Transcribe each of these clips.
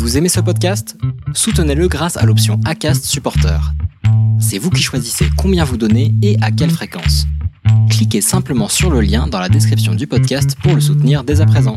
Vous aimez ce podcast? Soutenez-le grâce à l'option ACAST Supporter. C'est vous qui choisissez combien vous donnez et à quelle fréquence. Cliquez simplement sur le lien dans la description du podcast pour le soutenir dès à présent.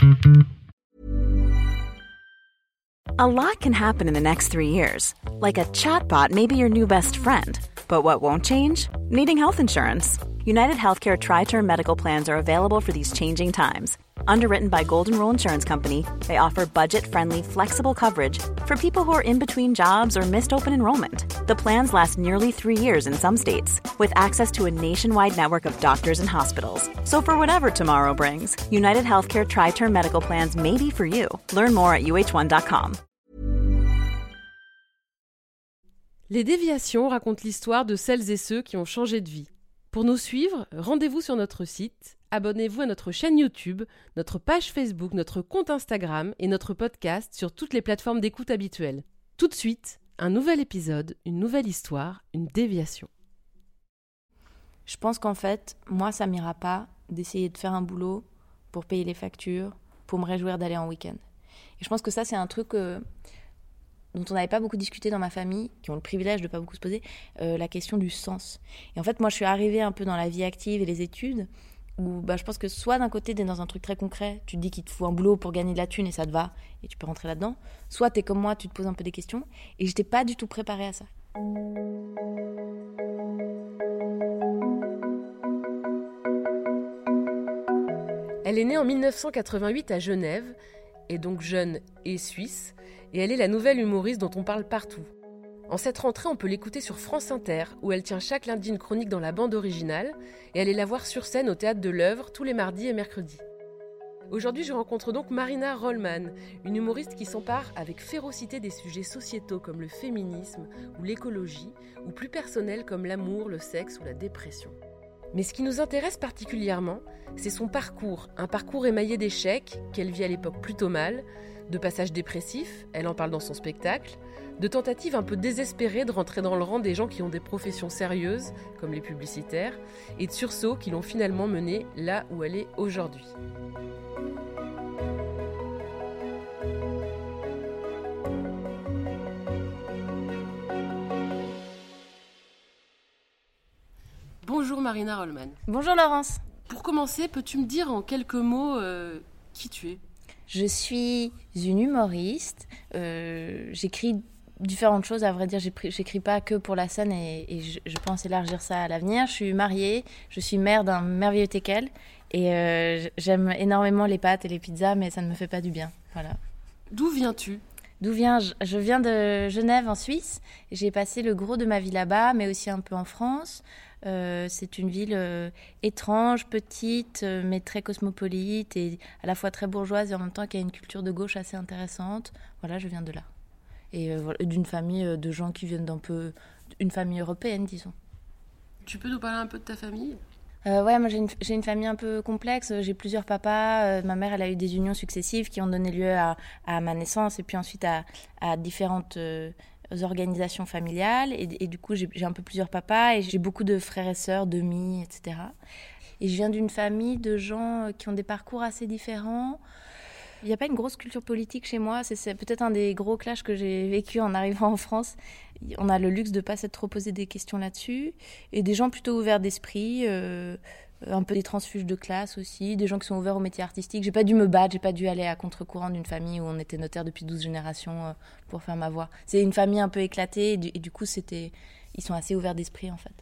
A lot can happen in the next three years. Like a chatbot may be your new best friend. But what won't change? Needing health insurance. United Healthcare Tri Term Medical Plans are available for these changing times. Underwritten by Golden Rule Insurance Company, they offer budget friendly, flexible coverage for people who are in between jobs or missed open enrollment. The plans last nearly three years in some states, with access to a nationwide network of doctors and hospitals. So, for whatever tomorrow brings, United Healthcare Tri Term Medical Plans may be for you. Learn more at uh1.com. Les déviations racontent l'histoire de celles et ceux qui ont changé de vie. Pour nous suivre, rendez-vous sur notre site abonnez-vous à notre chaîne YouTube, notre page Facebook, notre compte Instagram et notre podcast sur toutes les plateformes d'écoute habituelles. Tout de suite, un nouvel épisode, une nouvelle histoire, une déviation. Je pense qu'en fait, moi, ça m'ira pas d'essayer de faire un boulot pour payer les factures, pour me réjouir d'aller en week-end. Et je pense que ça, c'est un truc euh, dont on n'avait pas beaucoup discuté dans ma famille, qui ont le privilège de pas beaucoup se poser, euh, la question du sens. Et en fait, moi, je suis arrivée un peu dans la vie active et les études où bah, je pense que soit d'un côté, tu es dans un truc très concret, tu te dis qu'il te faut un boulot pour gagner de la thune et ça te va, et tu peux rentrer là-dedans, soit tu es comme moi, tu te poses un peu des questions, et j'étais pas du tout préparée à ça. Elle est née en 1988 à Genève, est donc jeune et suisse, et elle est la nouvelle humoriste dont on parle partout. En cette rentrée, on peut l'écouter sur France Inter, où elle tient chaque lundi une chronique dans la bande originale, et allez la voir sur scène au théâtre de l'œuvre tous les mardis et mercredis. Aujourd'hui, je rencontre donc Marina Rollman, une humoriste qui s'empare avec férocité des sujets sociétaux comme le féminisme ou l'écologie, ou plus personnels comme l'amour, le sexe ou la dépression. Mais ce qui nous intéresse particulièrement, c'est son parcours, un parcours émaillé d'échecs qu'elle vit à l'époque plutôt mal, de passages dépressifs, elle en parle dans son spectacle, de tentatives un peu désespérées de rentrer dans le rang des gens qui ont des professions sérieuses, comme les publicitaires, et de sursauts qui l'ont finalement menée là où elle est aujourd'hui. Bonjour Marina Rollman. Bonjour Laurence. Pour commencer, peux-tu me dire en quelques mots euh, qui tu es? Je suis une humoriste. Euh, j'écris différentes choses. À vrai dire, j'écris pas que pour la scène et, je, pense élargir ça à l'avenir. Je suis mariée, je suis mère d'un merveilleux teckel et euh, j'aime énormément les pâtes et les pizzas, mais ça ne me fait pas du bien. Voilà. D'où viens-tu? D'où viens je Je viens de Genève en Suisse. J'ai passé le gros de ma vie là-bas, mais aussi un peu en France. Euh, c'est une ville euh, étrange, petite, mais très cosmopolite et à la fois très bourgeoise et en même temps qui a une culture de gauche assez intéressante. Voilà, je viens de là et euh, d'une famille euh, de gens qui viennent d'un peu une famille européenne, disons. Tu peux nous parler un peu de ta famille? Euh, ouais, moi j'ai une, une, famille un peu complexe. J'ai plusieurs papas. ma mère, elle a eu des unions successives qui ont donné lieu à, à ma naissance et puis ensuite à, à différentes organisations familiales. Et, du coup, j'ai un peu plusieurs papas et j'ai beaucoup de frères et sœurs, demi, etc. Et je viens d'une famille de gens qui ont des parcours assez différents. Il n'y a pas une grosse culture politique chez moi. C'est peut-être un des gros clashs que j'ai vécu en arrivant en France. On a le luxe de ne pas s'être trop posé des questions là-dessus. Et des gens plutôt ouverts d'esprit, euh, un peu des transfuges de classe aussi, des gens qui sont ouverts au métier artistique. J'ai pas dû me battre, j'ai pas dû aller à contre-courant d'une famille où on était notaire depuis 12 générations euh, pour faire ma voix. C'est une famille un peu éclatée et du, et du coup, c'était, ils sont assez ouverts d'esprit en fait.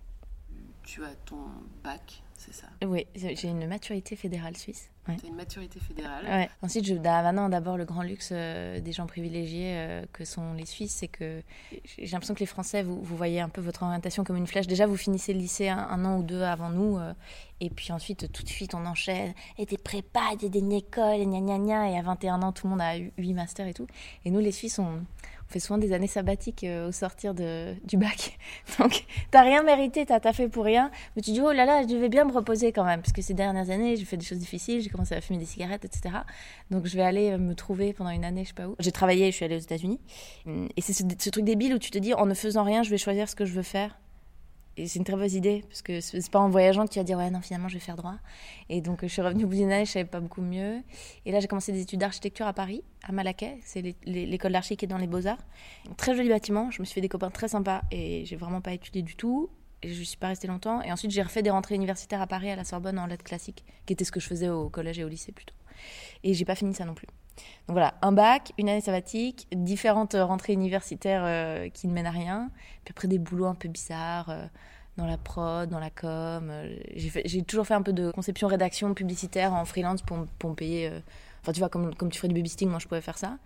Tu as ton bac, c'est ça? Oui, j'ai une maturité fédérale suisse. Ouais. Tu as une maturité fédérale. Ensuite, je, maintenant, d'abord, le grand luxe euh, des gens privilégiés euh, que sont les Suisses, c'est que j'ai l'impression que les Français, vous, vous, voyez un peu votre orientation comme une flèche. Déjà, vous finissez le lycée un, an ou deux avant nous, euh, et puis ensuite, tout de suite, on enchaîne. Et des prépas, et des écoles, et gna gna gna. Et à 21 ans, tout le monde a eu 8 masters et tout. Et nous, les Suisses, on, fait souvent des années sabbatiques au sortir de, du bac. Donc, t'as rien mérité, t'as fait pour rien. Mais tu dis, oh là là, je vais bien me reposer quand même. Parce que ces dernières années, j'ai fait des choses difficiles, commencé à fumer des cigarettes, etc. Donc, je vais aller me trouver pendant une année, je sais pas où. J'ai travaillé, je suis allée aux États-Unis. Et c'est ce, truc débile où tu te dis, en ne faisant rien, je vais choisir ce que je veux faire. Et c'est une très bonne idée, parce que c'est pas en voyageant que tu vas dire, ouais, non, finalement, je vais faire droit. Et donc, je suis revenue au bout d'une année, je savais pas beaucoup mieux. Et là, j'ai commencé des études d'architecture à Paris, à Malaquais. C'est l'école d'archi qui est dans les Beaux-Arts. Très joli bâtiment. Je me suis fait des copains très sympas et j'ai vraiment pas étudié du tout. Et je suis pas restée longtemps. Et ensuite, j'ai refait des rentrées universitaires à Paris, à la Sorbonne, en lettres classiques, qui était ce que je faisais au collège et au lycée plutôt. Et j'ai pas fini ça non plus. Donc voilà, un bac, une année sabbatique, différentes rentrées universitaires euh, qui ne mènent à rien, puis après des boulots un peu bizarres euh, dans la prod, dans la com. Euh, j'ai toujours fait un peu de conception, rédaction publicitaire en freelance pour, me payer. Enfin, tu vois, comme, tu ferais du babysitting, moi je pouvais faire ça.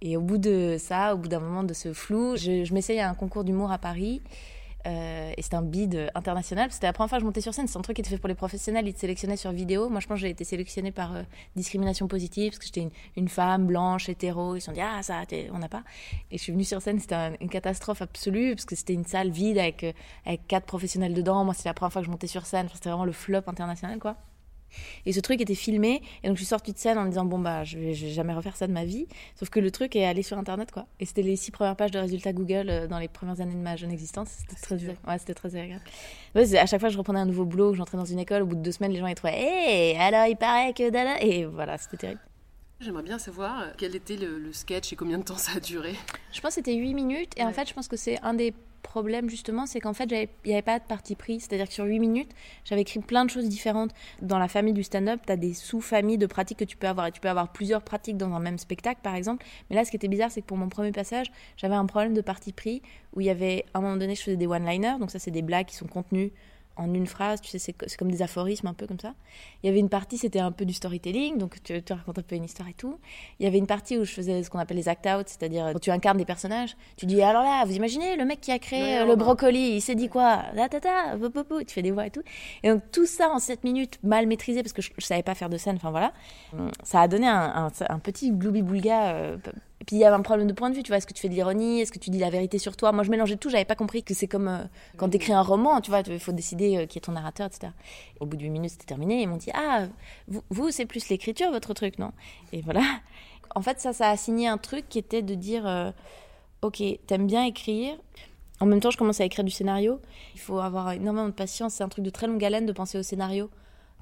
Et au bout de ça, au bout d'un moment de ce flou, je m'essaye à un concours d'humour à Paris. Euh, et c'était un bid international. C'était la première fois que je montais sur scène. C'est un truc qui était fait pour les professionnels. Ils te sélectionnaient sur vidéo. Moi, je pense que j'ai été sélectionnée par euh, discrimination positive parce que j'étais une, femme blanche, hétéro. Ils se sont dit, ah, ça, on n'a pas. Et je suis venue sur scène. C'était une catastrophe absolue parce que c'était une salle vide avec, euh, avec quatre professionnels dedans. Moi, c'était la première fois que je montais sur scène. c'était vraiment le flop international, quoi. Et ce truc était filmé, et donc je suis sortie de scène en me disant bon bah je vais, vais jamais refaire ça de ma vie. Sauf que le truc est allé sur internet quoi. Et c'était les six premières pages de résultats Google euh, dans les premières années de ma jeune existence. C'était très, ouais, c'était très agréable. à chaque fois je reprenais un nouveau boulot, j'entrais dans une école, au bout de deux semaines les gens étaient hé alors il paraît que dada et voilà c'était terrible. J'aimerais bien savoir euh, quel était le, le, sketch et combien de temps ça a duré? Je pense que c'était 8 minutes et en fait je pense que c'est un des problème justement, c'est qu'en fait, il n'y avait pas de parti pris. C'est-à-dire que sur 8 minutes, j'avais écrit plein de choses différentes. Dans la famille du stand-up, tu as des sous-familles de pratiques que tu peux avoir. Et tu peux avoir plusieurs pratiques dans un même spectacle, par exemple. Mais là, ce qui était bizarre, c'est que pour mon premier passage, j'avais un problème de parti pris où il y avait, à un moment donné, je faisais des one-liners. Donc ça, c'est des blagues qui sont contenues en une phrase, tu sais, c'est comme des aphorismes un peu comme ça. Il y avait une partie, c'était un peu du storytelling, donc tu, tu, racontes un peu une histoire et tout. Il y avait une partie où je faisais ce qu'on appelle les act-out, c'est-à-dire quand tu incarnes des personnages, tu dis alors là, vous imaginez le mec qui a créé euh, le brocoli, il s'est dit quoi? La tata, tu fais des voix et tout. Et donc tout ça en 7 minutes, mal maîtrisé parce que je, je savais pas faire de scène, enfin voilà. Ça a donné un, un, petit gloubi-boulga euh, et puis il y avait un problème de point de vue, tu vois. Est-ce que tu fais de l'ironie? Est-ce que tu dis la vérité sur toi? Moi, je mélangeais tout. J'avais pas compris que c'est comme euh, quand tu écris un roman, tu vois. Il faut décider euh, qui est ton narrateur, etc. Au bout de 8 minutes, c'était terminé. Ils m'ont dit Ah, vous, c'est plus l'écriture, votre truc, non? Et voilà. En fait, ça, ça a signé un truc qui était de dire euh, Ok, t'aimes bien écrire. En même temps, je commence à écrire du scénario. Il faut avoir énormément de patience. C'est un truc de très longue haleine de penser au scénario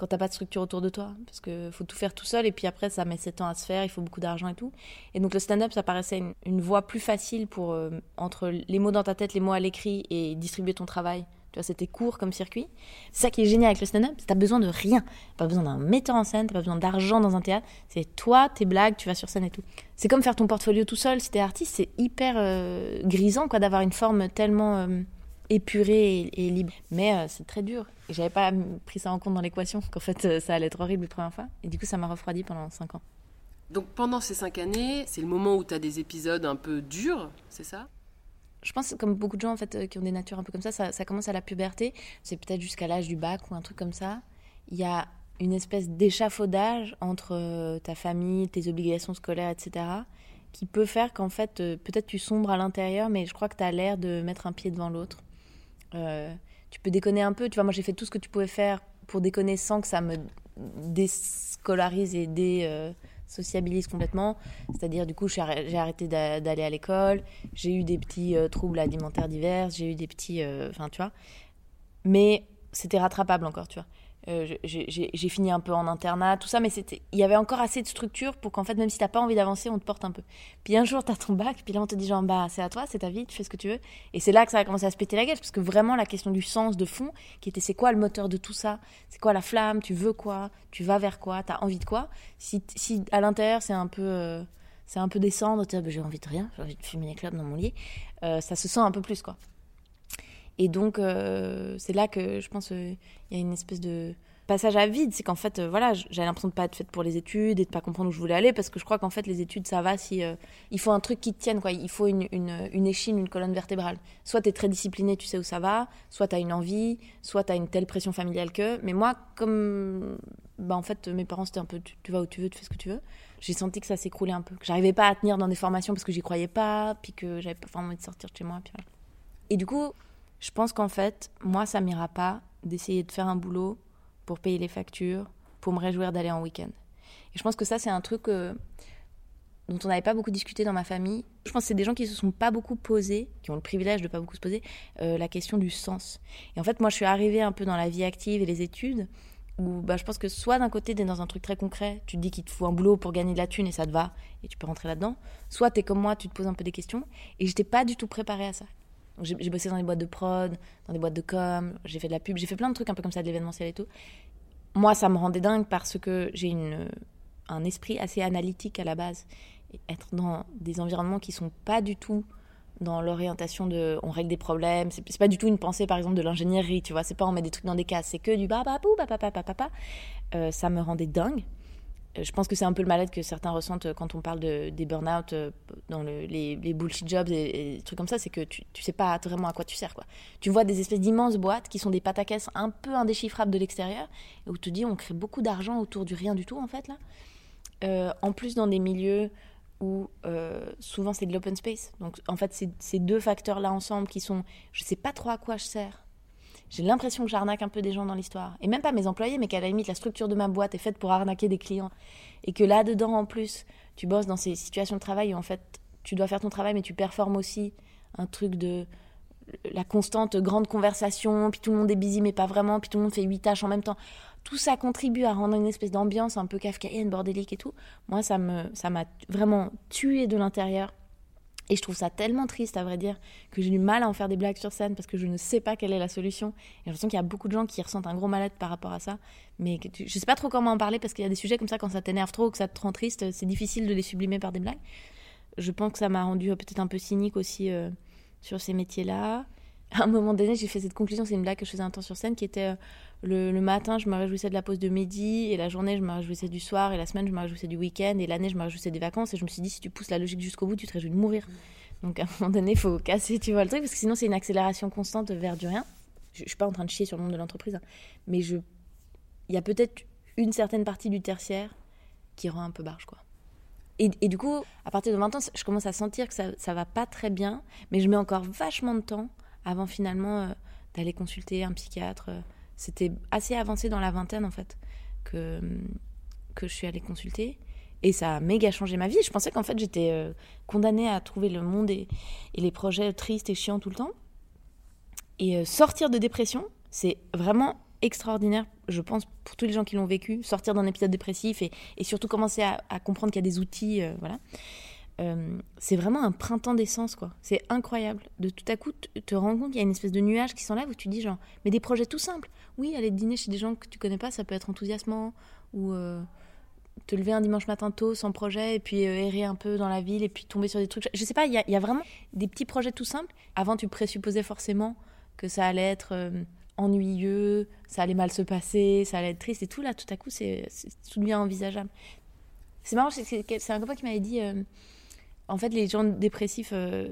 quand t'as pas de structure autour de toi. Parce qu'il faut tout faire tout seul et puis après, ça met 7 ans à se faire, il faut beaucoup d'argent et tout. Et donc le stand-up, ça paraissait une, voie plus facile pour, euh, entre les mots dans ta tête, les mots à l'écrit et distribuer ton travail. Tu vois, c'était court comme circuit. C'est ça qui est génial avec le stand-up, c'est t'as besoin de rien. Pas besoin d'un metteur en scène, t'as pas besoin d'argent dans un théâtre. C'est toi, tes blagues, tu vas sur scène et tout. C'est comme faire ton portfolio tout seul. Si t'es artiste, c'est hyper euh, grisant quoi d'avoir une forme tellement euh, épurée et, libre. Mais c'est très dur. Et j'avais pas pris ça en compte dans l'équation, qu'en fait euh, ça allait être horrible la première fois. Et du coup, ça m'a refroidi pendant 5 ans. Donc pendant ces 5 années, c'est le moment où tu as des épisodes un peu durs, c'est ça? Je pense comme beaucoup de gens en fait euh, qui ont des natures un peu comme ça, ça, commence à la puberté, c'est peut-être jusqu'à l'âge du bac ou un truc comme ça. Il y a une espèce d'échafaudage entre euh, ta famille, tes obligations scolaires, etc., qui peut faire qu'en fait, peut-être tu sombres à l'intérieur, mais je crois que tu as l'air de mettre un pied devant l'autre. Euh, tu peux déconner un peu. Tu vois, moi, j'ai fait tout ce que tu pouvais faire pour déconner sans que ça me déscolarise et désociabilise complètement. C'est-à-dire, du coup, j'ai arrêté d'aller à l'école. J'ai eu des petits euh, troubles alimentaires divers. J'ai eu des petits. Euh, enfin, tu vois. Mais c'était rattrapable encore, tu vois. Euh, j'ai fini un peu en internat, tout ça, mais il y avait encore assez de structure pour qu'en fait, même si t'as pas envie d'avancer, on te porte un peu. Puis un jour, t'as ton bac, puis là, on te dit genre, bah, c'est à toi, c'est ta vie, tu fais ce que tu veux. Et c'est là que ça a commencé à se péter la gueule, parce que vraiment, la question du sens de fond, qui était c'est quoi le moteur de tout ça? C'est quoi la flamme? Tu veux quoi? Tu vas vers quoi? T'as envie de quoi? Si, si à l'intérieur, c'est un peu. Euh, c'est un peu descendre, bah, j'ai envie de rien, j'ai envie de fumer des clubs dans mon lit, euh, ça se sent un peu plus, quoi. Et donc, euh, c'est là que je pense qu'il y a une espèce de passage à vide. C'est qu'en fait, euh, voilà, j'avais l'impression de pas être faite pour les études et de pas comprendre où je voulais aller parce que je crois qu'en fait, les études, ça va si. Euh, il faut un truc qui tienne, quoi. Il faut une, une, échine, une colonne vertébrale. Soit tu es très discipliné, tu sais où ça va, soit tu as une envie, soit tu as une telle pression familiale que. Mais moi, comme. Bah, en fait, mes parents, c'était un peu tu, vas où tu veux, tu fais ce que tu veux. J'ai senti que ça s'écroulait un peu. Que j'arrivais pas à tenir dans des formations parce que j'y croyais pas, puis que j'avais pas envie de sortir de chez moi. Et du coup, je pense qu'en fait, moi, ça m'ira pas d'essayer de faire un boulot pour payer les factures, pour me réjouir d'aller en week-end. Et je pense que ça, c'est un truc. dont on n'avait pas beaucoup discuté dans ma famille. Je pense que c'est des gens qui se sont pas beaucoup posés, qui ont le privilège de pas beaucoup se poser, euh, la question du sens. Et en fait, moi, je suis arrivée un peu dans la vie active et les études, où bah, je pense que soit d'un côté, tu es dans un truc très concret, tu te dis qu'il te faut un boulot pour gagner de la thune et ça te va, et tu peux rentrer là-dedans, soit tu es comme moi, tu te poses un peu des questions, et j'étais pas du tout préparée à ça. J'ai bossé dans des boîtes de prod, dans des boîtes de com, j'ai fait de la pub, j'ai fait plein de trucs un peu comme ça, de l'événementiel et tout. Moi, ça me rendait dingue parce que j'ai une un esprit assez analytique à la base. Être dans des environnements qui sont pas du tout dans l'orientation de on règle des problèmes c'est pas du tout une pensée par exemple de l'ingénierie tu vois c'est pas on met des trucs dans des cases c'est que du bababou bababapapa euh, ça me rendait dingue je pense que c'est un peu le mal-être que certains ressentent quand on parle de, des burn-out euh, dans le, les, les, bullshit jobs et, des trucs comme ça, c'est que tu, tu sais pas vraiment à quoi tu sers. Quoi. Tu vois des espèces d'immenses boîtes qui sont des caisse un peu indéchiffrables de l'extérieur, et où tu te dis on crée beaucoup d'argent autour du rien du tout en fait là. Euh, en plus dans des milieux où euh, souvent c'est de l'open space. Donc en fait, c'est ces deux facteurs-là ensemble qui sont, je sais pas trop à quoi je sers. J'ai l'impression que j'arnaque un peu des gens dans l'histoire. Et même pas mes employés, mais qu'à la limite, la structure de ma boîte est faite pour arnaquer des clients. Et que là-dedans, en plus, tu bosses dans ces situations de travail où en fait, tu dois faire ton travail, mais tu performes aussi un truc de la constante grande conversation, puis tout le monde est busy, mais pas vraiment, puis tout le monde fait huit tâches en même temps tout ça contribue à rendre une espèce d'ambiance un peu kafkaïenne, bordélique et tout. Moi, ça me, ça m'a vraiment tué de l'intérieur. Et je trouve ça tellement triste, à vrai dire, que j'ai du mal à en faire des blagues sur scène parce que je ne sais pas quelle est la solution. Et j'ai l'impression qu'il y a beaucoup de gens qui ressentent un gros mal-être par rapport à ça. Mais je sais pas trop comment en parler parce qu'il y a des sujets comme ça, quand ça t'énerve trop ou que ça te rend triste, c'est difficile de les sublimer par des blagues. Je pense que ça m'a rendu peut-être un peu cynique aussi euh, sur ces métiers-là. À un moment donné, j'ai fait cette conclusion, c'est une blague que je faisais un temps sur scène, qui était euh, le, matin, je me réjouissais de la pause de midi, et la journée, je me réjouissais du soir, et la semaine, je me réjouissais du week-end, et l'année, je me réjouissais des vacances. Et je me suis dit, si tu pousses la logique jusqu'au bout, tu te réjouis de mourir. Donc à un moment donné, il faut casser, tu vois, le truc, parce que sinon, c'est une accélération constante vers du rien. Je, ne suis pas en train de chier sur le monde de l'entreprise, hein. mais je, il y a peut-être une certaine partie du tertiaire qui rend un peu barge, quoi. Et, et, du coup, à partir de 20 ans, je commence à sentir que ça, ça va pas très bien, mais je mets encore vachement de temps avant finalement euh, d'aller consulter un psychiatre. Euh, c'était assez avancé dans la vingtaine en fait que, que je suis allée consulter. Et ça a méga changé ma vie. Je pensais qu'en fait j'étais euh, condamnée à trouver le monde et, les projets tristes et chiants tout le temps. Et euh, sortir de dépression, c'est vraiment extraordinaire, je pense, pour tous les gens qui l'ont vécu. Sortir d'un épisode dépressif et, surtout commencer à, à comprendre qu'il y a des outils. Euh, voilà. Euh, c'est vraiment un printemps d'essence, quoi. C'est incroyable. De tout à coup, te rends compte qu'il y a une espèce de nuage qui s'enlève où tu dis genre, mais des projets tout simples. Oui, aller dîner chez des gens que tu connais pas, ça peut être enthousiasmant. Ou euh, te lever un dimanche matin tôt sans projet et puis euh, errer un peu dans la ville et puis tomber sur des trucs. Je sais pas, il y, y, a vraiment des petits projets tout simples. Avant, tu présupposais forcément que ça allait être ennuyeux, ça allait mal se passer, ça allait être triste et tout. Là, tout à coup, c'est tout devient envisageable. C'est marrant, c'est un copain qui m'avait dit en fait, les gens dépressifs euh,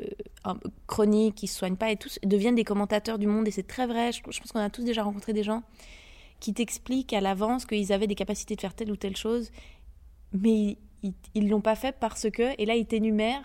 chroniques, qui se soignent pas et tous deviennent des commentateurs du monde. Et c'est très vrai. Je, pense qu'on a tous déjà rencontré des gens qui t'expliquent à l'avance qu'ils avaient des capacités de faire telle ou telle chose, mais ils l'ont pas fait parce que. Et là, ils t'énumèrent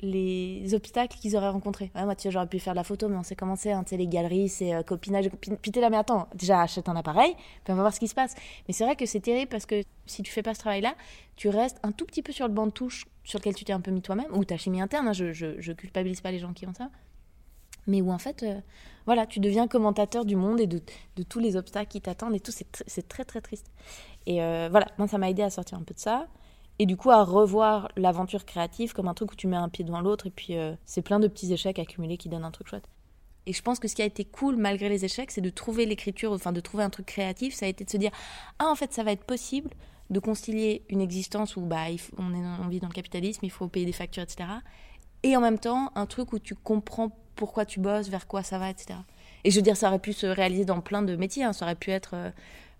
les obstacles qu'ils auraient rencontrés. moi, tu j'aurais pu faire de la photo, mais on sait comment c'est, hein, les galeries, c'est euh, copinage. T'es là, mais attends, déjà achète un appareil, puis on va voir ce qui se passe. Mais c'est vrai que c'est terrible parce que si tu fais pas ce travail-là, tu restes un tout petit peu sur le banc de touche sur lequel tu t'es un peu mis toi-même, ou ta chimie interne, hein, je, je, culpabilise pas les gens qui ont ça, mais où en fait, euh, voilà, tu deviens commentateur du monde et de, de tous les obstacles qui t'attendent et tout, c'est très très triste. Et euh, voilà, moi ça m'a aidé à sortir un peu de ça et du coup à revoir l'aventure créative comme un truc où tu mets un pied devant l'autre et puis euh, c'est plein de petits échecs accumulés qui donnent un truc chouette. Et je pense que ce qui a été cool malgré les échecs, c'est de trouver l'écriture, enfin de trouver un truc créatif. Ça a été de se dire ah en fait ça va être possible de concilier une existence où bah on, est, on vit dans le capitalisme, il faut payer des factures, etc. Et en même temps un truc où tu comprends pourquoi tu bosses, vers quoi ça va, etc. Et je veux dire ça aurait pu se réaliser dans plein de métiers. Hein. Ça aurait pu être euh,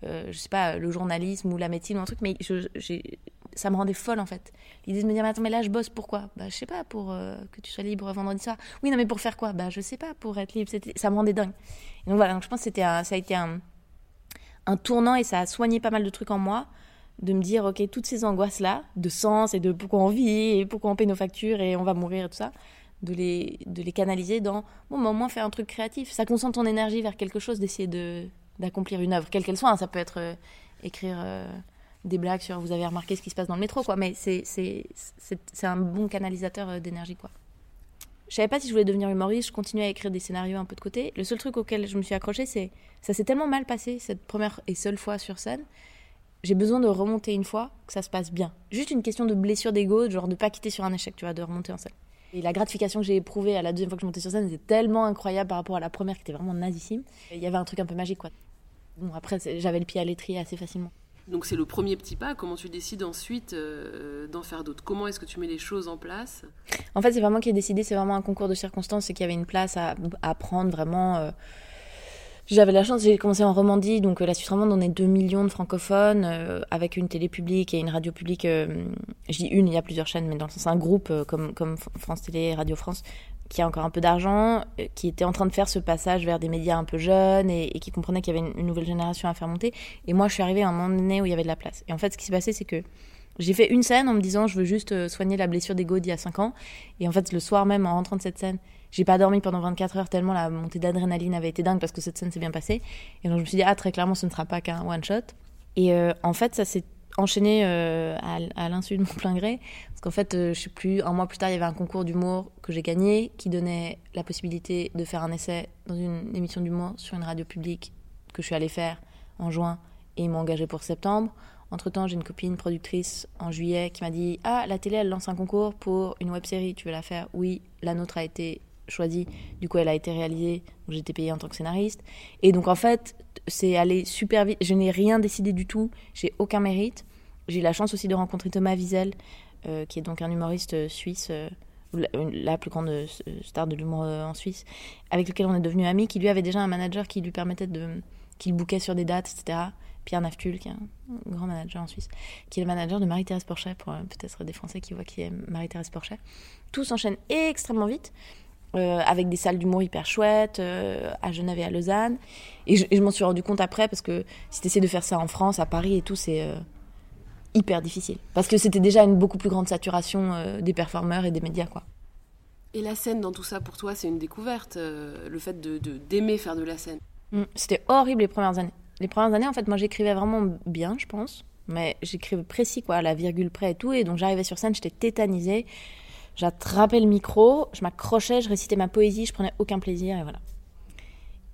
euh, je sais pas, le journalisme ou la médecine ou un truc, mais ça me rendait folle en fait. L'idée de me dire, mais attends, mais là je bosse pourquoi? Bah je sais pas, pour euh, que tu sois libre vendredi soir. Oui, non, mais pour faire quoi? Bah je sais pas, pour être libre. Ça me rendait dingue. donc voilà, donc je pense que c'était ça a été un, un tournant et ça a soigné pas mal de trucs en moi de me dire, ok, toutes ces angoisses-là, de sens et de pourquoi on vit et pourquoi on paye nos factures et on va mourir et tout ça, de les, de les canaliser dans, bon, bah, au moins faire un truc créatif. Ça concentre ton énergie vers quelque chose, d'essayer de, d'accomplir une œuvre, quelle qu'elle soit. Hein. Ça peut être euh, écrire euh, des blagues sur vous avez remarqué ce qui se passe dans le métro, quoi. Mais c'est un bon canalisateur euh, d'énergie, quoi. Je savais pas si je voulais devenir humoriste, je continuais à écrire des scénarios un peu de côté. Le seul truc auquel je me suis accrochée, c'est ça s'est tellement mal passé cette première et seule fois sur scène. J'ai besoin de remonter une fois, que ça se passe bien. Juste une question de blessure d'ego, genre de pas quitter sur un échec, tu vois, de remonter en scène. Et la gratification que j'ai éprouvée à la deuxième fois que je montais sur scène était tellement incroyable par rapport à la première qui était vraiment nazissime. Il y avait un truc un peu magique, quoi. Bon, après, j'avais le pied à l'étrier assez facilement. Donc c'est le premier petit pas. Comment tu décides ensuite euh, d'en faire d'autres? Comment est-ce que tu mets les choses en place? En fait, c'est vraiment qui ai décidé. C'est vraiment un concours de circonstances. C'est qu'il y avait une place à, à prendre vraiment. Euh, j'avais la chance, j'ai commencé en Romandie, donc euh, la Suisse romande, on est 2 millions de francophones, avec une télé publique et une radio publique. je dis une, il y a plusieurs chaînes, mais dans le sens un groupe comme, comme France Télé et Radio France, qui a encore un peu d'argent, euh, qui était en train de faire ce passage vers des médias un peu jeunes et, qui comprenait qu'il y avait une, nouvelle génération à faire monter. Et moi, je suis arrivée à un moment donné où il y avait de la place. Et en fait, ce qui s'est passé, c'est que j'ai fait une scène en me disant, je veux juste euh, soigner la blessure d'ego d'il y a 5 ans. Et en fait, le soir même, en rentrant de cette scène, j'ai pas dormi pendant 24 heures tellement la montée d'adrénaline avait été dingue parce que cette scène s'est bien passée. Et donc, je me suis dit, ah, très clairement, ce ne sera pas qu'un one-shot. Et euh, en fait, ça s'est enchaîné euh, à, l'insu de mon plein gré. Parce qu'en fait, euh, je sais plus, un mois plus tard, il y avait un concours d'humour que j'ai gagné qui donnait la possibilité de faire un essai dans une émission d'humour sur une radio publique que je suis allée faire en juin et ils m'ont engagé pour septembre. Entre-temps, j'ai une copine productrice en juillet qui m'a dit Ah, la télé, elle lance un concours pour une web série, tu veux la faire? Oui, la nôtre a été choisie, du coup, elle a été réalisée, j'étais payée en tant que scénariste. Et donc, en fait, c'est allé super vite. Je n'ai rien décidé du tout, j'ai aucun mérite. J'ai eu la chance aussi de rencontrer Thomas Wiesel, euh, qui est donc un humoriste euh, suisse, euh, la, plus grande star de l'humour en Suisse, avec lequel on est devenu amis, qui lui avait déjà un manager qui lui permettait de. qui le bouquait sur des dates, etc. Pierre Naftul, qui est un grand manager en Suisse, qui est le manager de Marie-Thérèse Porchet, pour peut-être des Français qui voient qui est Marie-Thérèse Porchet. Tout s'enchaîne extrêmement vite. Avec des salles d'humour hyper chouettes, à Genève et à Lausanne. Et je, je m'en suis rendu compte après, parce que si tu essaies de faire ça en France, à Paris et tout, c'est hyper difficile. Parce que c'était déjà une beaucoup plus grande saturation euh, des performeurs et des médias, quoi. Et la scène dans tout ça, pour toi, c'est une découverte, euh, le fait de d'aimer faire de la scène mm, C'était horrible les premières années. Les premières années, en fait, moi, j'écrivais vraiment bien, je pense. Mais j'écrivais précis, quoi, à la virgule près et tout. Et donc, j'arrivais sur scène, j'étais tétanisée. J'attrapais le micro, je m'accrochais, je récitais ma poésie, je prenais aucun plaisir, et voilà.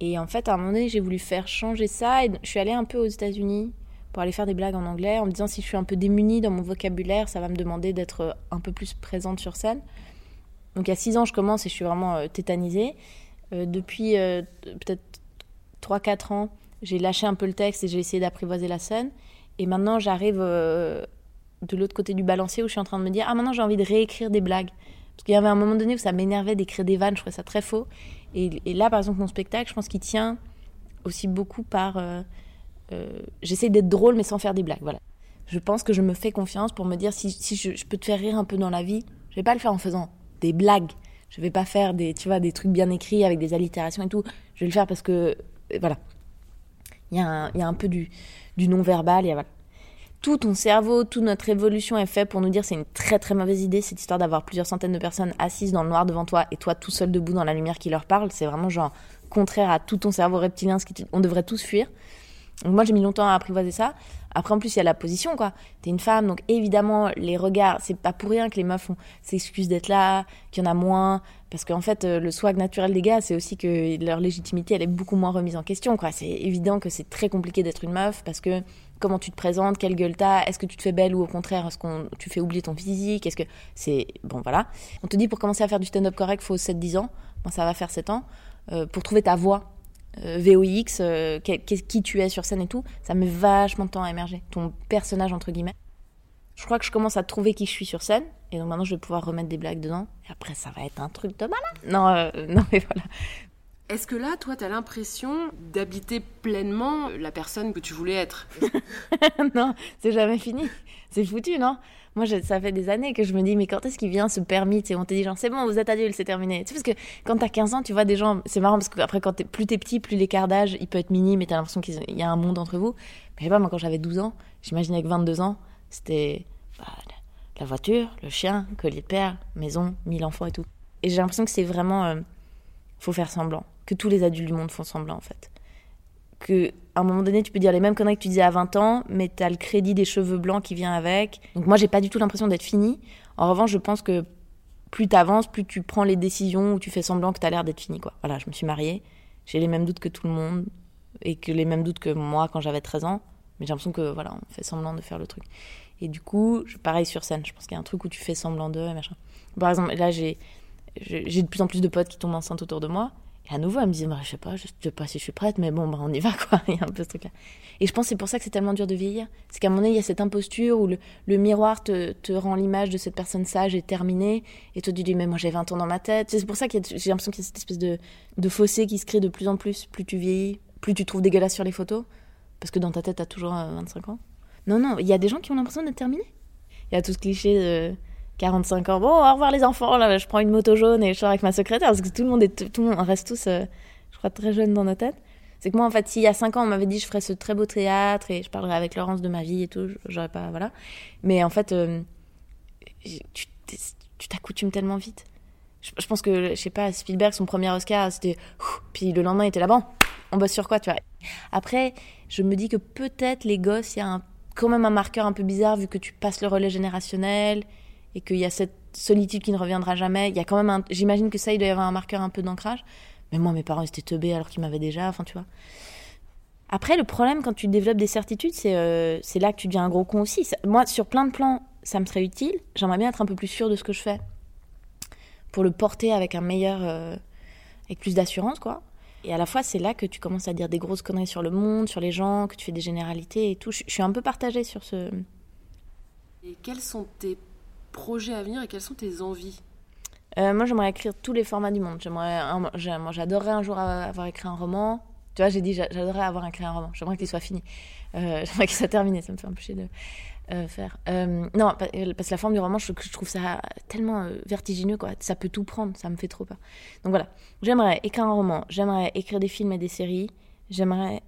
Et en fait, à un moment donné, j'ai voulu faire changer ça. Et je suis allée un peu aux États-Unis pour aller faire des blagues en anglais en me disant si je suis un peu démunie dans mon vocabulaire, ça va me demander d'être euh, un peu plus présente sur scène. Donc a six ans, je commence et je suis vraiment euh, tétanisée. Euh, depuis peut-être 3-4 ans, j'ai lâché un peu le texte et j'ai essayé d'apprivoiser la scène. Et maintenant, j'arrive de l'autre côté du balancier où je suis en train de me dire Ah, maintenant j'ai envie de réécrire des blagues. Parce qu'il y avait un moment donné où ça m'énervait d'écrire des vannes, je trouvais ça très faux. Et, là, par exemple, mon spectacle, je pense qu'il tient aussi beaucoup par euh, j'essaie d'être drôle mais sans faire des blagues. Voilà. Je pense que je me fais confiance pour me dire si, si je, peux te faire rire un peu dans la vie, je vais pas le faire en faisant des blagues. Je vais pas faire des, tu vois, des trucs bien écrits avec des allitérations et tout. Je vais le faire parce que, euh, voilà. Il y, a un, il y a un peu du, du non-verbal. Voilà. Tout ton cerveau, toute notre évolution est fait pour nous dire c'est une très très mauvaise idée cette histoire d'avoir plusieurs centaines de personnes assises dans le noir devant toi et toi tout seul debout dans la lumière qui leur parle. C'est vraiment genre contraire à tout ton cerveau reptilien, ce qui on devrait tous fuir. Donc moi j'ai mis longtemps à apprivoiser ça. Après en plus il y a la position quoi. T'es une femme donc évidemment les regards c'est pas pour rien que les meufs s'excusent d'être là, qu'il y en a moins parce qu'en fait euh, le swag naturel des gars c'est aussi que leur légitimité elle est beaucoup moins remise en question quoi. C'est évident que c'est très compliqué d'être une meuf parce que comment tu te présentes, quelle gueule t'as, est-ce que tu te fais belle ou au contraire est-ce qu'on tu fais oublier ton physique, est-ce que c'est bon voilà. On te dit pour commencer à faire du stand-up correct faut 7 10 ans. Moi ça va faire 7 ans. Euh, pour trouver ta voix euh, VOX, euh, qui tu es sur scène et tout, ça met vachement de temps à émerger. Ton personnage, entre guillemets. Je crois que je commence à trouver qui je suis sur scène. Et donc maintenant, je vais pouvoir remettre des blagues dedans. Et après, ça va être un truc de malin. Non, non, mais voilà. Est-ce que là, toi, tu as l'impression d'habiter pleinement la personne que tu voulais être Non, c'est jamais fini. C'est foutu, non? Moi, ça fait des années que je me dis, mais quand est-ce qu'il vient ce permis on te dit, genre, c'est bon, vous êtes adulte, c'est terminé. Tu parce que quand t'as 15 ans, tu vois des gens, c'est marrant parce que après, quand plus t'es petit, plus l'écart d'âge, il peut être mini, mais t'as l'impression qu'il y a un monde entre vous. Mais je sais pas, moi, quand j'avais 12 ans, j'imaginais que 22 ans, c'était bah, la voiture, le chien, collier de père, maison, mille enfants et tout. Et j'ai l'impression que c'est vraiment. Euh, faut faire semblant. Que tous les adultes du monde font semblant, en fait que à un moment donné, tu peux dire les mêmes conneries que tu disais à 20 ans, mais tu as le crédit des cheveux blancs qui vient avec. Donc moi, j'ai pas du tout l'impression d'être fini. En revanche, je pense que plus tu avances, plus tu prends les décisions où tu fais semblant que tu as l'air d'être fini. Quoi. Voilà, je me suis mariée, j'ai les mêmes doutes que tout le monde, et que les mêmes doutes que moi quand j'avais 13 ans, mais j'ai l'impression que voilà, on fait semblant de faire le truc. Et du coup, pareil sur scène, je pense qu'il y a un truc où tu fais semblant de et machin. Par exemple, là, j'ai j'ai de plus en plus de potes qui tombent enceintes autour de moi. Et à nouveau, elle me disent, bah, je sais pas, je sais pas si je suis prête, mais bon, bah, on y va, quoi. Il y a un peu ce truc-là. Et je pense que c'est pour ça que c'est tellement dur de vieillir. C'est qu'à un moment donné, il y a cette imposture où le, miroir te, te rend l'image de cette personne sage et terminée. Et toi, tu dis, mais moi, j'ai 20 ans dans ma tête. C'est pour ça que j'ai l'impression qu'il y a cette espèce de, de fossé qui se crée de plus en plus. Plus tu vieillis, plus tu trouves dégueulasse sur les photos. Parce que dans ta tête, t'as toujours 25 euh, ans. Non, non, il y a des gens qui ont l'impression d'être terminés. Il y a tout ce cliché de 45 ans. Bon, au revoir les enfants, là, je prends une moto jaune et je sors avec ma secrétaire. Parce que tout le monde, tout le monde reste tous, euh, je crois, très jeunes dans nos têtes. C'est que moi, en fait, s'il y a 5 ans, on m'avait dit je ferais ce très beau théâtre et je parlerais avec Laurence de ma vie et tout, j'aurais pas. Voilà. Mais en fait, euh, tu t'accoutumes tellement vite. Je, pense que, je sais pas, Spielberg, son premier Oscar, c'était. Puis le lendemain, il était là, bon, on bosse sur quoi, tu vois. Après, je me dis que peut-être les gosses, il y a quand même un marqueur un peu bizarre vu que tu passes le relais générationnel et qu'il y a cette solitude qui ne reviendra jamais. Il y a quand même un... J'imagine que ça, il doit y avoir un marqueur un peu d'ancrage. Mais moi, mes parents, étaient teubés alors qu'ils m'avaient déjà. Enfin, tu vois. Après, le problème, quand tu développes des certitudes, c'est euh, là que tu deviens un gros con aussi. moi, sur plein de plans, ça me serait utile. J'aimerais bien être un peu plus sûr de ce que je fais pour le porter avec un meilleur. Euh, avec plus d'assurance, quoi. Et à la fois, c'est là que tu commences à dire des grosses conneries sur le monde, sur les gens, que tu fais des généralités et tout. Je, je suis un peu partagée sur ce. Et quels sont tes projets à venir et quelles sont tes envies euh, Moi, j'aimerais écrire tous les formats du monde. J'aimerais, j'adorerais un jour avoir écrit un roman. Tu vois, j'ai dit, j'adorerais avoir écrit un roman. J'aimerais qu'il soit fini. Euh, j'aimerais qu'il soit terminé. Ça me fait un peu chier de euh, faire. non, parce que la forme du roman, je, je trouve ça tellement vertigineux, quoi. Ça peut tout prendre. Ça me fait trop peur. Donc voilà. J'aimerais écrire un roman. J'aimerais écrire des films et des séries. J'aimerais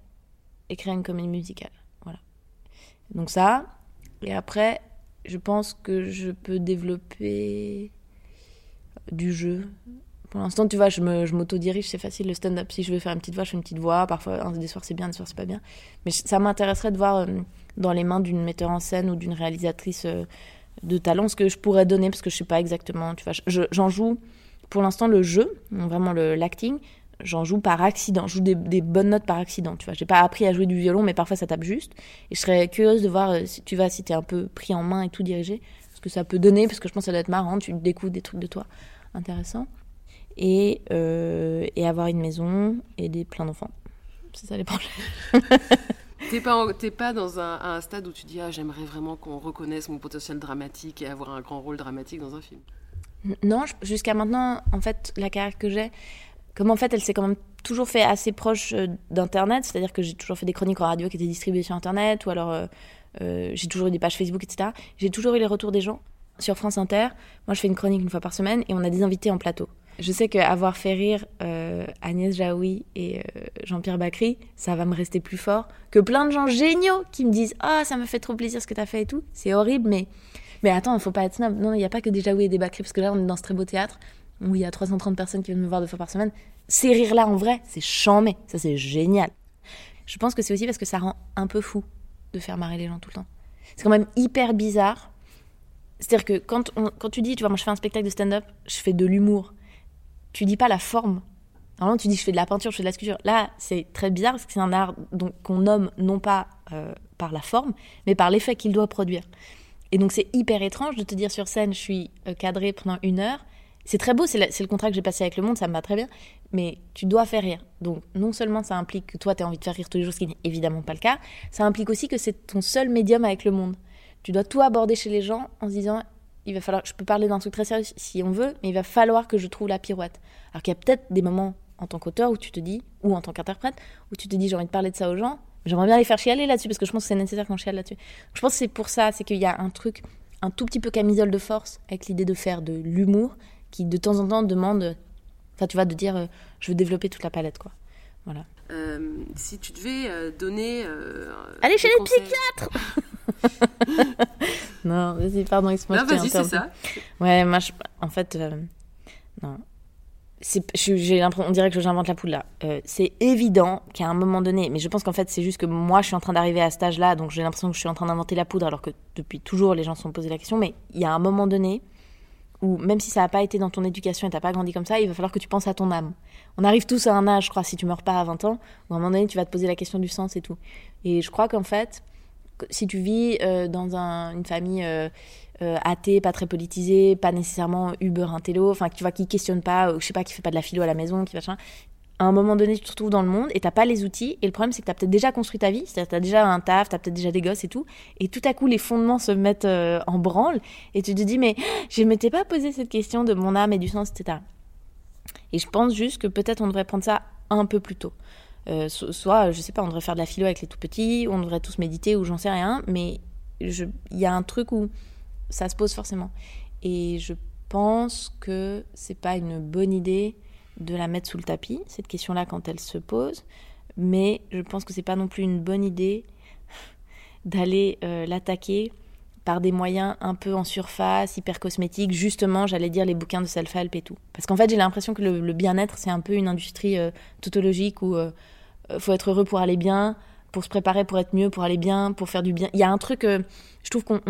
écrire une comédie musicale. Voilà. Donc ça. Et après, je pense que je peux développer du jeu. Pour l'instant, tu vois, je m'auto-dirige, c'est facile. Le stand-up, si je veux faire une petite voix, je fais une petite voix. Parfois, des soirs c'est bien, des soirs c'est pas bien. Mais ça m'intéresserait de voir euh, dans les mains d'une metteur en scène ou d'une réalisatrice euh, de talent ce que je pourrais donner, parce que je sais pas exactement. Tu vois, j'en joue pour l'instant le jeu, vraiment l'acting j'en joue par accident, je joue des, bonnes notes par accident, tu vois. J'ai pas appris à jouer du violon, mais parfois ça tape juste. Et je serais curieuse de voir euh, si tu vas, si t'es un peu pris en main et tout dirigé, ce que ça peut donner, parce que je pense que ça doit être marrant, tu découvres des trucs de toi intéressants. Et, euh, et avoir une maison et des plein d'enfants. C'est ça les projets. T'es pas, pas dans un, un, stade où tu dis ah j'aimerais vraiment qu'on reconnaisse mon potentiel dramatique et avoir un grand rôle dramatique dans un film? Non, jusqu'à maintenant, en fait, la carrière que j'ai, comme en fait elle s'est quand même toujours fait assez proche euh, d'internet, c'est-à-dire que j'ai toujours fait des chroniques en radio qui étaient distribuées sur internet, ou alors euh, euh, j'ai toujours eu des pages Facebook, etc. J'ai toujours eu les retours des gens. Sur France Inter, moi je fais une chronique une fois par semaine et on a des invités en plateau. Je sais qu'avoir fait rire Agnès Jaoui et Jean-Pierre Bacry, ça va me rester plus fort que plein de gens géniaux qui me disent Ah, ça me fait trop plaisir ce que tu as fait et tout. C'est horrible, mais, mais attends, il faut pas être snob. Non, il n'y a pas que des Jaoui et des Bacry, parce que là on est dans ce très beau théâtre où il y a 330 personnes qui viennent me voir deux fois par semaine, ces rires-là, en vrai, c'est chambé. Ça, c'est génial. Je pense que c'est aussi parce que ça rend un peu fou de faire marrer les gens tout le temps. C'est quand même hyper bizarre. C'est-à-dire que quand, quand tu dis, tu vois, moi je fais un spectacle de stand-up, je fais de l'humour. Tu dis pas la forme. Normalement, tu dis je fais de la peinture, je fais de la sculpture. Là, c'est très bizarre parce que c'est un art qu'on nomme non pas euh, par la forme, mais par l'effet qu'il doit produire. Et donc, c'est hyper étrange de te dire sur scène, je suis euh, cadré pendant une heure, c'est très beau, c'est le contrat que j'ai passé avec le monde, ça me va très bien, mais tu dois faire rire. Donc non seulement ça implique que toi, tu as envie de faire rire tous les jours, ce qui n'est évidemment pas le cas, ça implique aussi que c'est ton seul médium avec le monde. Tu dois tout aborder chez les gens en se disant, il va falloir, je peux parler d'un truc très sérieux si on veut, mais il va falloir que je trouve la pirouette. Alors qu'il y a peut-être des moments en tant qu'auteur où tu te dis, ou en tant qu'interprète, où tu te dis j'ai envie de parler de ça aux gens, j'aimerais bien les faire chialer là-dessus parce que je pense que c'est nécessaire qu'on chiale là-dessus. Je pense que c'est pour ça, c'est qu'il y a un truc, un tout petit peu camisole de force avec l'idée de faire de l'humour qui de temps en temps demande, enfin tu vois, de dire euh, je veux développer toute la palette quoi. Voilà. Euh, si tu devais euh, donner. Allez chez les psychiatres Non, vas-y, pardon, excuse-moi. Non, vas-y, c'est ça. Ouais, moi, je, en fait, non. j'ai on dirait que j'invente la poule là. Euh, c'est évident qu'à un moment donné, mais je pense qu'en fait c'est juste que moi je suis en train d'arriver à cet âge-là, donc j'ai l'impression que je suis en train d'inventer la poudre, alors que depuis toujours les gens se sont posés la question. Mais il y a un moment donné où même si ça n'a pas été dans ton éducation et t'as pas grandi comme ça, il va falloir que tu penses à ton âme. On arrive tous à un âge, je crois, si tu meurs pas à 20 ans, où à un moment donné tu vas te poser la question du sens et tout. Et je crois qu'en fait, si tu vis euh, dans une famille euh, euh, athée, pas très politisé, pas nécessairement Uber intello, enfin tu vois qui questionne pas, ou je sais pas qui fait pas de la philo à la maison, qui machin. À un moment donné, tu te retrouves dans le monde et t'as pas les outils. Et le problème, c'est que t'as peut-être déjà construit ta vie, c'est-à-dire t'as déjà un taf, t'as peut-être déjà des gosses et tout. Et tout à coup, les fondements se mettent euh, en branle et tu te dis, mais je m'étais pas posé cette question de mon âme et du sens, etc. Et je pense juste que peut-être on devrait prendre ça un peu plus tôt. Euh, soit, je sais pas, on devrait faire de la philo avec les tout petits, on devrait tous méditer ou j'en sais rien, mais il y a un truc où ça se pose forcément. Et je pense que c'est pas une bonne idée de la mettre sous le tapis, cette question-là, quand elle se pose. Mais je pense que c'est pas non plus une bonne idée d'aller euh, l'attaquer par des moyens un peu en surface, hyper cosmétiques, justement, j'allais dire les bouquins de self-help et tout. Parce qu'en fait, j'ai l'impression que le, bien-être, c'est un peu une industrie euh, tautologique où euh, faut être heureux pour aller bien, pour se préparer pour être mieux, pour aller bien, pour faire du bien. Il y a un truc, je trouve qu'on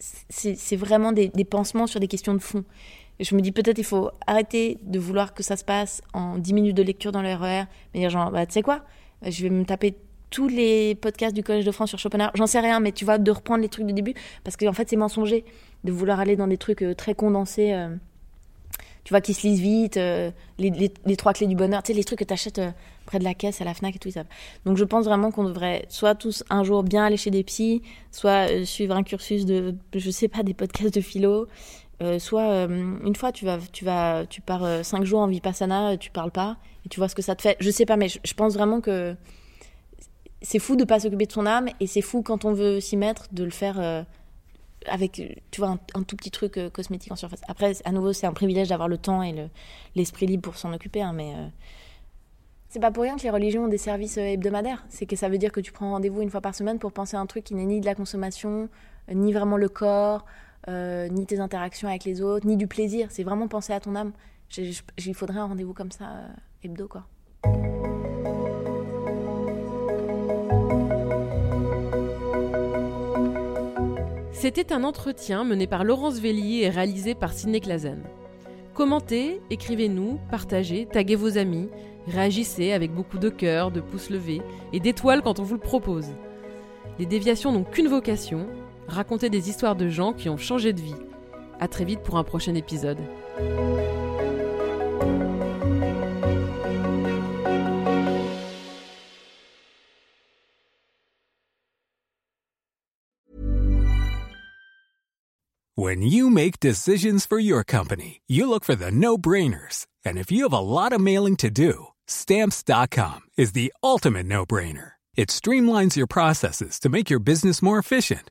c'est vraiment des, pansements sur des questions de fond. Je me dis peut-être il faut arrêter de vouloir que ça se passe en 10 minutes de lecture dans le RER, mais dire genre, bah, tu sais quoi, je vais me taper tous les podcasts du Collège de France sur Schopenhauer, j'en sais rien, mais tu vois, de reprendre les trucs du début, parce qu'en fait c'est mensonger de vouloir aller dans des trucs euh, très condensés. Euh, tu vois, qui se lisent vite, euh, les, trois clés du bonheur, tu sais, les trucs que tu achètes près de la caisse à la FNAC et tout ça. Donc je pense vraiment qu'on devrait soit tous un jour bien aller chez des psys, soit suivre un cursus de, je sais pas, des podcasts de philo, soit une fois tu vas, tu vas, tu pars cinq jours en vipassana, tu parles pas, et tu vois ce que ça te fait. Je sais pas, mais je, pense vraiment que c'est fou de pas s'occuper de son âme, et c'est fou quand on veut s'y mettre de le faire avec, tu vois, un, tout petit truc euh, cosmétique en surface. Après, à nouveau, c'est un privilège d'avoir le temps et l'esprit libre pour s'en occuper, hein, mais euh, c'est pas pour rien que les religions ont des services euh, hebdomadaires. C'est que ça veut dire que tu prends rendez-vous une fois par semaine pour penser à un truc qui n'est ni de la consommation, ni vraiment le corps, ni tes interactions avec les autres, ni du plaisir. C'est vraiment penser à ton âme. Il faudrait un rendez-vous comme ça, hebdo, quoi. C'était un entretien mené par Laurence Vellier et réalisé par Sidney Clazen. Commentez, écrivez-nous, partagez, taguez vos amis, réagissez avec beaucoup de cœur, de pouces levés et d'étoiles quand on vous le propose. Les déviations n'ont qu'une vocation, raconter des histoires de gens qui ont changé de vie. A très vite pour un prochain épisode. When you make decisions for your company, you look for the no-brainers. And if you have a lot of mailing to do, stamps.com is the ultimate no-brainer. It streamlines your processes to make your business more efficient,